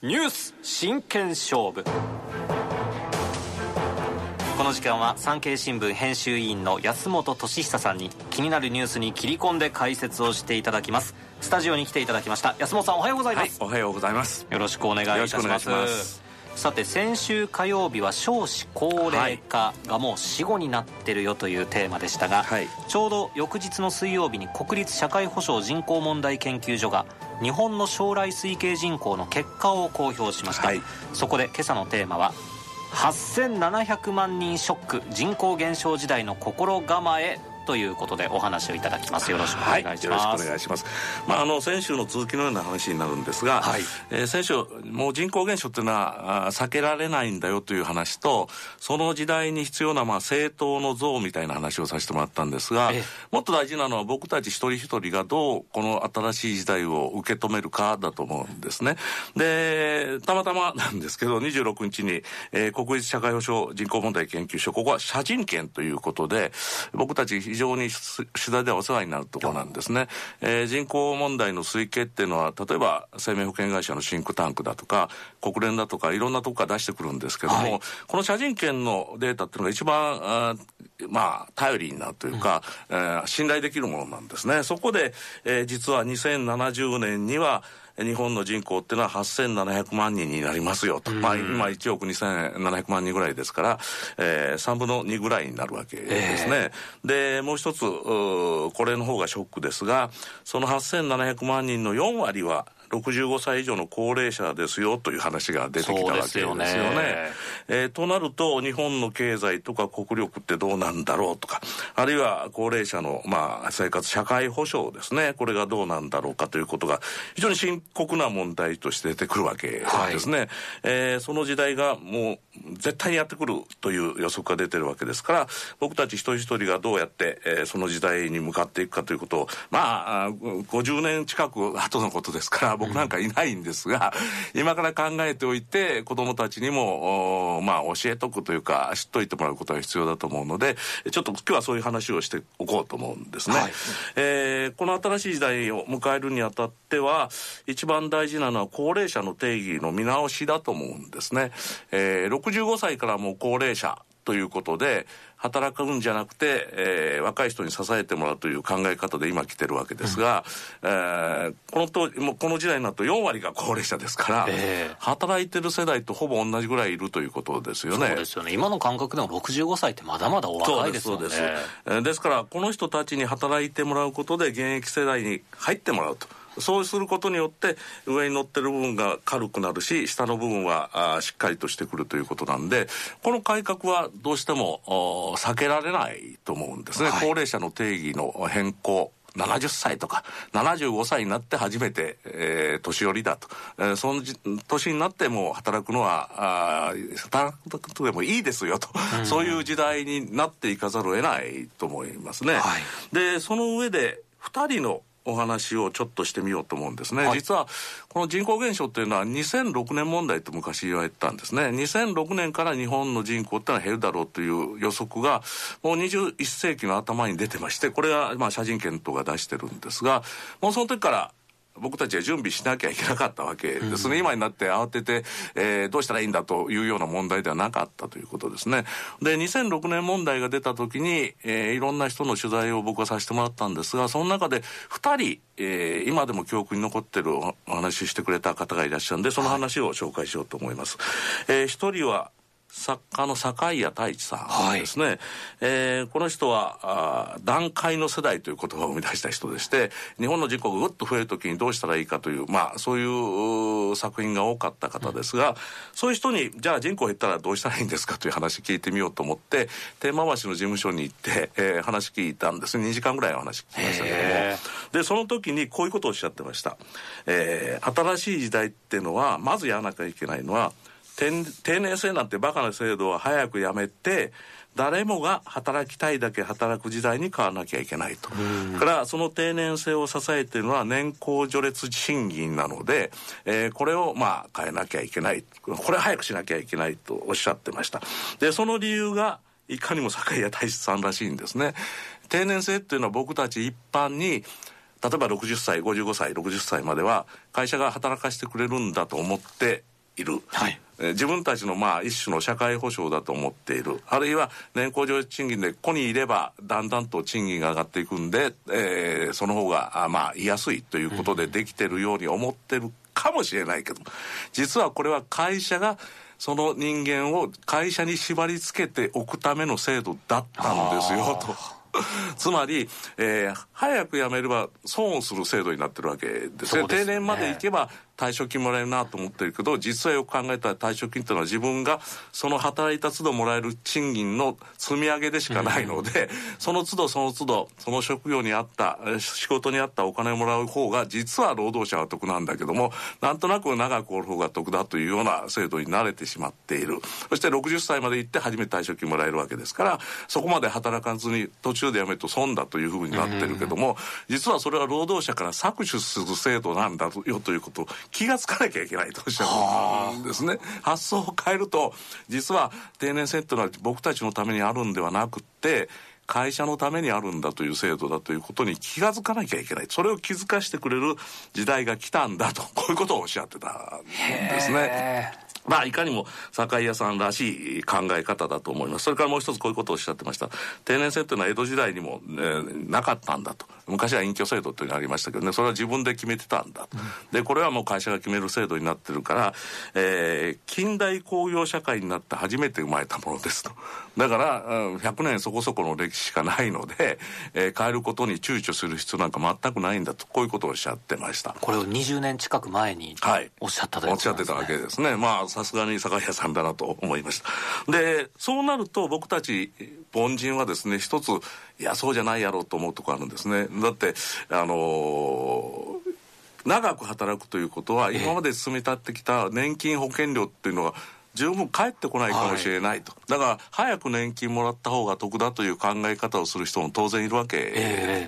ニュース真剣勝負。この時間は産経新聞編集委員の安本俊久さんに気になるニュースに切り込んで解説をしていただきます。スタジオに来ていただきました安本さんおはようございます、はい、おはようございます。よろしくお願いいたしますさて先週火曜日は少子高齢化がもう死後になってるよというテーマでしたが、はい、ちょうど翌日の水曜日に国立社会保障人口問題研究所が日本の将来推計人口の結果を公表しました、はい、そこで今朝のテーマは8700万人ショック人口減少時代の心構えということでお話をいただきます。よろしくお願いします、はい、よろしくお願いします。まああの先週の続きのような話になるんですが、はい、えー、先週もう人口減少っていうのは避けられないんだよという話とその時代に必要なまあ政党の像みたいな話をさせてもらったんですが、もっと大事なのは僕たち一人一人がどうこの新しい時代を受け止めるかだと思うんですね。でたまたまなんですけど26日に、えー、国立社会保障人口問題研究所ここは社人権ということで僕たち常に取材ではお世話になるところなんですね、えー、人口問題の推計っていうのは例えば生命保険会社のシンクタンクだとか国連だとかいろんなとこから出してくるんですけども、はい、この社人権のデータっていうのが一番あまあ、頼りになるというか、うん、えー、信頼できるものなんですね。そこで、えー、実は2070年には、日本の人口っていうのは8700万人になりますよと。まあ、今1億2700万人ぐらいですから、えー、3分の2ぐらいになるわけですね。えー、で、もう一つ、これの方がショックですが、その8700万人の4割は、65歳以上の高齢者ですよという話が出てきたわけですよね。よねえー、となると、日本の経済とか国力ってどうなんだろうとか、あるいは高齢者の、まあ、生活、社会保障ですね、これがどうなんだろうかということが、非常に深刻な問題として出てくるわけですね。はい、えー、その時代がもう絶対にやってくるという予測が出てるわけですから、僕たち一人一人がどうやって、えー、その時代に向かっていくかということを、まあ、50年近く後のことですから、僕なんかいないんですが、今から考えておいて、子供たちにも、まあ、教えとくというか、知っといてもらうことが必要だと思うので、ちょっと今日はそういう話をしておこうと思うんですね。はい、えー、この新しい時代を迎えるにあたっては、一番大事なのは高齢者の定義の見直しだと思うんですね。えー、65歳からもう高齢者ということで、働くんじゃなくて、えー、若い人に支えてもらうという考え方で今来てるわけですが、うん、えー、このともうこの時代になると4割が高齢者ですから、えー、働いてる世代とほぼ同じぐらいいるということですよね。そうですよね。今の感覚でも65歳ってまだまだお若いですよね。そうです。そうです。えー、ですから、この人たちに働いてもらうことで現役世代に入ってもらうと。そうすることによって上に乗ってる部分が軽くなるし下の部分はあしっかりとしてくるということなんでこの改革はどうしても避けられないと思うんですね、はい、高齢者の定義の変更70歳とか75歳になって初めて、えー、年寄りだと、えー、その年になっても働くのはあ働くとでもいいですよと、うん、そういう時代になっていかざるを得ないと思いますね。はい、でその上で2人のお話をちょっとしてみようと思うんですね、はい、実はこの人口減少っていうのは2006年問題と昔言われてたんですね。2006年から日本の人口ってのは減るだろうという予測がもう21世紀の頭に出てましてこれはまあ社人権とか出してるんですがもうその時から僕たちは準備しなきゃいけなかったわけ。ですね、うん、今になって慌てて、えー、どうしたらいいんだというような問題ではなかったということですね。で2006年問題が出た時に、えー、いろんな人の取材を僕はさせてもらったんですがその中で2人、えー、今でも記憶に残ってるお話してくれた方がいらっしゃるんでその話を紹介しようと思います、はい、えー、1人は作家の坂井谷太一さんですね、はい、えー、この人はあ段階の世代という言葉を生み出した人でして日本の人口がぐっと増えるときにどうしたらいいかというまあそういう作品が多かった方ですが、うん、そういう人にじゃあ人口減ったらどうしたらいいんですかという話聞いてみようと思って天満橋の事務所に行って、えー、話聞いたんです。2時間ぐらいお話聞きましたけども。でその時にこういうことをおっしゃってました、えー、新しい時代っていうのはまずやらなきゃいけないのは定年制なんてバカな制度は早くやめて誰もが働きたいだけ働く時代に変わらなきゃいけないと。からその定年制を支えているのは年功序列賃金なので、えー、これをまあ変えなきゃいけない。これ早くしなきゃいけないとおっしゃってました。で、その理由がいかにも酒屋大志さんらしいんですね。定年制っていうのは僕たち一般に例えば60歳55歳60歳までは会社が働かせてくれるんだと思っている、はい、自分たちのまあ一種の社会保障だと思っている。あるいは年功序列賃金でここにいればだんだんと賃金が上がっていくんで、えー、その方があまあ居やすいということでできてるように思ってるかもしれないけど実はこれは会社がその人間を会社に縛り付けておくための制度だったんですよと。つまり、えー、早く辞めれば損をする制度になってるわけですね。定年まで行けば退職金もらえるなと思ってるけど実はよく考えたら退職金っていうのは自分がその働いた都度もらえる賃金の積み上げでしかないので、うん、その都度その都度その職業に合った仕事に合ったお金をもらう方が実は労働者は得なんだけどもなんとなく長くおる方が得だというような制度に慣れてしまっている。そして60歳まで行って初めて退職金もらえるわけですからそこまで働かずに途中で辞めると損だというふうになってるけども、うん、実はそれは労働者から搾取する制度なんだよということを気が付かなきゃいけないとおっしゃるんですね。発想を変えると実は定年制っていうのは僕たちのためにあるんではなくって会社のためにあるんだという制度だということに気が付かなきゃいけないそれを気づかしてくれる時代が来たんだと こういうことをおっしゃってたんですね。まあ、いかにも酒屋さんらしい考え方だと思います。それからもう一つこういうことをおっしゃってました。定年制というのは江戸時代にも、ね、なかったんだと。昔は隠居制度というのがありましたけどね、それは自分で決めてたんだと。で、これはもう会社が決める制度になってるから、えー、近代工業社会になって初めて生まれたものですと。だから、100年そこそこの歴史しかないので、えー、変えることに躊躇する必要なんか全くないんだと、こういうことをおっしゃってました。これを20年近く前におっしゃったということですね。おっしゃってたわけですね。まあ、さすがに酒屋さんだなと思いました。で、そうなると僕たち凡人はですね、一つ、いや、そうじゃないやろうと思うとこあるんですね。だって、あのー長く働くということは今まで積み立ってきた年金保険料っていうのが十分返ってこないかもしれないと、はい、だから早く年金もらった方が得だという考え方をする人も当然いるわけ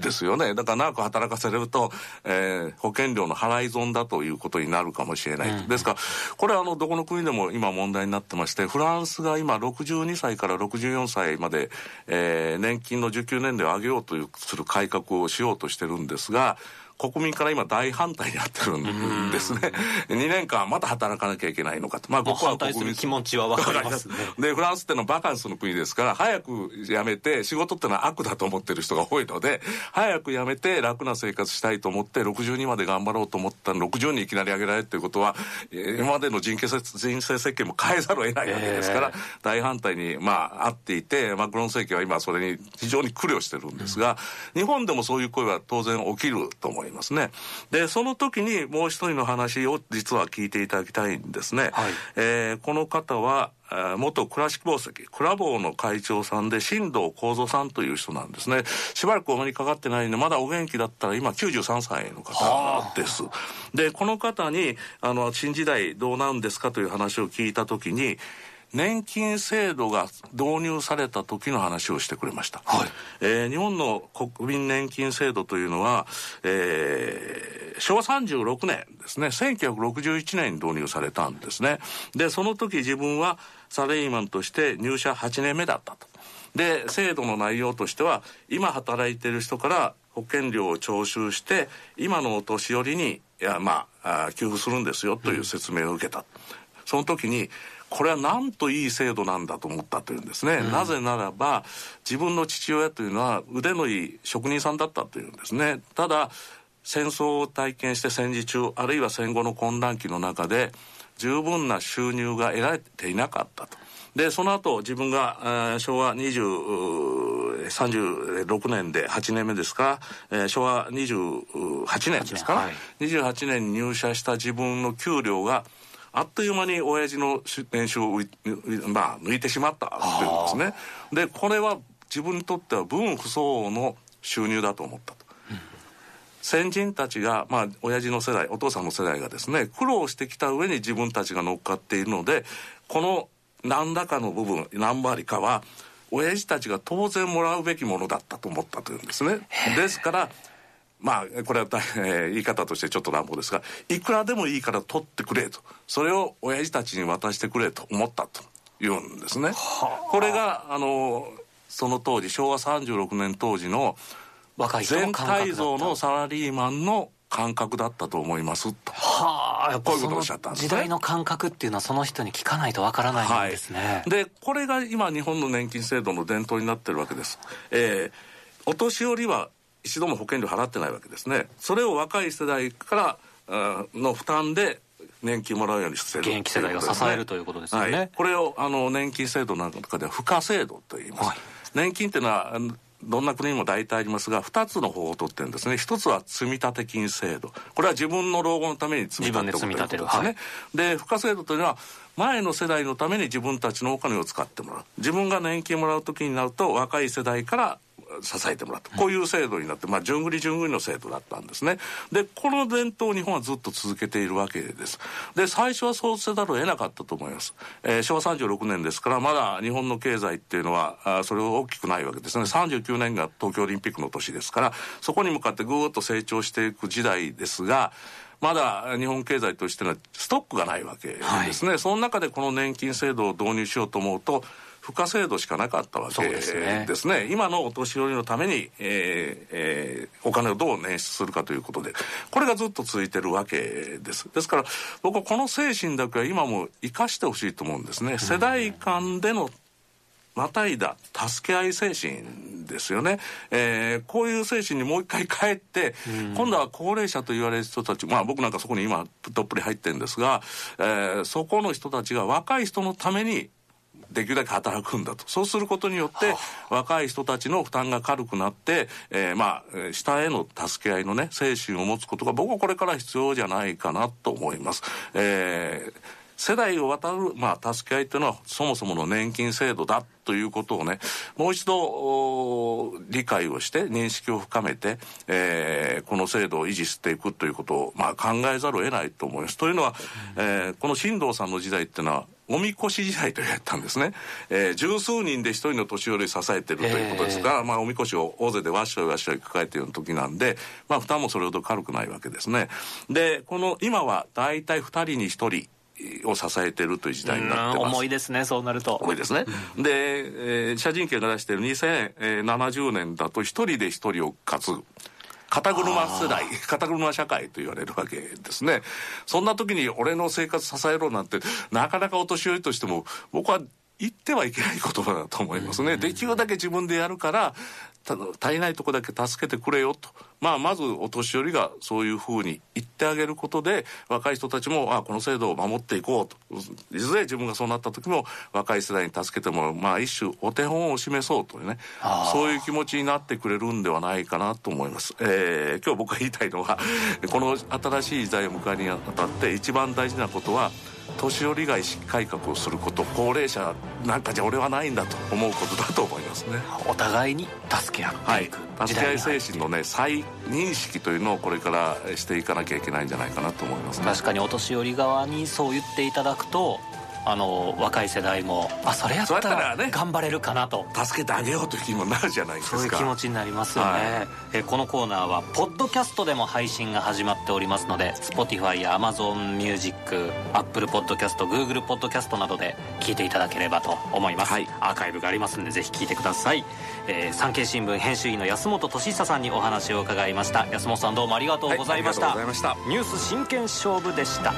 ですよね、えー、だから長く働かせれると、えー、保険料の払い損だということになるかもしれない、うん、ですからこれはあのどこの国でも今問題になってましてフランスが今62歳から64歳まで、えー、年金の受給年齢を上げようとする改革をしようとしてるんですが国民から今大反対になってるんですね。2年間また働かなきゃいけないのかと。まあここは国民気持ちはわかりますね。で、フランスってのはバカンスの国ですから、早く辞めて、仕事ってのは悪だと思ってる人が多いので、早く辞めて楽な生活したいと思って、62まで頑張ろうと思ったの60にいきなり上げられるということは、今までの人生人生設計も変えざるを得ないわけですから、えー、大反対に、まあ、あっていて、マクロン政権は今それに非常に苦慮してるんですが、うん、日本でもそういう声は当然起きると思います。いますね。で、その時にもう一人の話を実は聞いていただきたいんですね。はい、えー、この方は、元クラシック宝石、クラボーの会長さんで、新藤幸三さんという人なんですね。しばらくお目にかかってないんで、まだお元気だったら今93歳の方です。で、この方に、あの、新時代どうなんですかという話を聞いた時に、年金制度が導入された時の話をしてくれました、はい。えー、日本の国民年金制度というのは、えー、昭和36年ですね。1961年に導入されたんですね。でその時自分はサラリーマンとして入社8年目だったと。で制度の内容としては今働いてる人から保険料を徴収して今のお年寄りにいやまあ給付するんですよという説明を受けた、うん、その時にこれはなんといい制度なんだと思ったというんですね、うん、なぜならば自分の父親というのは腕のいい職人さんだったというんですね。ただ戦争を体験して戦時中あるいは戦後の混乱期の中で十分な収入が得られていなかったと。でその後自分が、えー、昭和2036年で8年目ですか、えー、昭和28年ですか、はい、28年に入社した自分の給料があっという間に親父の年収を、まあ、抜いてしまったっていうんですね。で、これは自分にとっては分不相応の収入だと思ったと。先人たちが、まあ、親父の世代、お父さんの世代がですね、苦労してきた上に自分たちが乗っかっているので、この何らかの部分、何割かは、親父たちが当然もらうべきものだったと思ったというんですね。ですから、まあ、これは、えー、言い方としてちょっと乱暴ですが、いくらでもいいから取ってくれと。それを親父たちに渡してくれと思ったと言うんですね。これが、あの、その当時、昭和36年当時の全体像のサラリーマンの感覚だったと思いますと。はあ。こういうことをおっしゃったんです、ね、時代の感覚っていうのはその人に聞かないとわからないんですね、はい、でこれが今日本の年金制度の伝統になってるわけです、えー、お年寄りは一度も保険料払ってないわけですね。それを若い世代からの負担で年金もらうようにしてる現役世代が支えるということですよね、はい、これをあの年金制度なんかでは付加制度と言います、はい、年金っていうのはどんな国にも大体ありますが2つの方法を取ってるんですね。一つは積立金制度。これは自分の老後のために積み立てる。ことですね、はい、で付加制度というのは前の世代のために自分たちのお金を使ってもらう。自分が年金もらう時になると若い世代から支えてもらった。こういう制度になって、まあ、順繰り順繰りの制度だったんですね。でこの伝統を日本はずっと続けているわけです。で最初はそうせざるを得なかったと思います、えー、昭和36年ですからまだ日本の経済っていうのはあそれほど大きくないわけですね。39年が東京オリンピックの年ですからそこに向かってぐーっと成長していく時代ですがまだ日本経済としてのストックがないわけですね、はい、その中でこの年金制度を導入しようと思うと付加制度しかなかったわけですね。ですね。今のお年寄りのために、えーえー、お金をどう捻出するかということでこれがずっと続いてるわけです。ですから僕はこの精神だけは今も生かしてほしいと思うんですね、世代間でのまたいだ助け合い精神ですよね、えー、こういう精神にもう一回帰って、うん、今度は高齢者と言われる人たちまあ僕なんかそこに今どっぷり入ってるんですが、えー、そこの人たちが若い人のためにできるだけ働くんだとそうすることによって若い人たちの負担が軽くなって、えー、まあ下への助け合いのね精神を持つことが僕はこれから必要じゃないかなと思います。えー世代を渡る、まあ、助け合いというのはそもそもの年金制度だということをねもう一度理解をして認識を深めて、えー、この制度を維持していくということを、まあ、考えざるを得ないと思います。というのは、えー、この新藤さんの時代っていうのはおみこし時代と言われたんですね、えー、十数人で一人の年寄り支えてるということですが、まあ、おみこしを大勢でわっしょいわっしょい抱えている時なんで、まあ、負担もそれほど軽くないわけですね。でこの今は大体2人に1人を支えてるという時代になってます。重いですねそうなると。重いですね、で、えー、社人権が出している2070年だと一人で一人を担ぐ肩車世代肩車社会と言われるわけですね。そんな時に俺の生活支えろなんてなかなかお年寄りとしても僕は言ってはいけない言葉だと思いますね。できるだけ自分でやるから足りないとこだけ助けてくれよと、まあ、まずお年寄りがそういうふうに言ってあげることで若い人たちもあこの制度を守っていこうと。いずれ自分がそうなった時も若い世代に助けてもらう、まあ、一種お手本を示そうというね。そういう気持ちになってくれるんではないかなと思います、えー、今日僕が言いたいのはこの新しい時代を迎えにあたって一番大事なことは年寄りが意識改革をすること。高齢者なんかじゃ俺はないんだと思うことだと思いますね。お互いに助け合っていく、はい、助け合い精神のね再認識というのをこれからしていかなきゃいけないんじゃないかなと思います、ね、確かにお年寄り側にそう言っていただくとあの若い世代もあそれやったら頑張れるかなと、ね、助けてあげようという気にもなるじゃないですか。そういう気持ちになりますよね、はい、えこのコーナーはポッドキャストでも配信が始まっておりますので Spotify や AmazonMusic Apple Podcast などで聞いていただければと思います、はい、アーカイブがありますんでぜひ聞いてください、えー、産経新聞編集員の安本俊久さんにお話を伺いました。安本さんどうもありがとうございました。はい、ニュース真剣勝負でした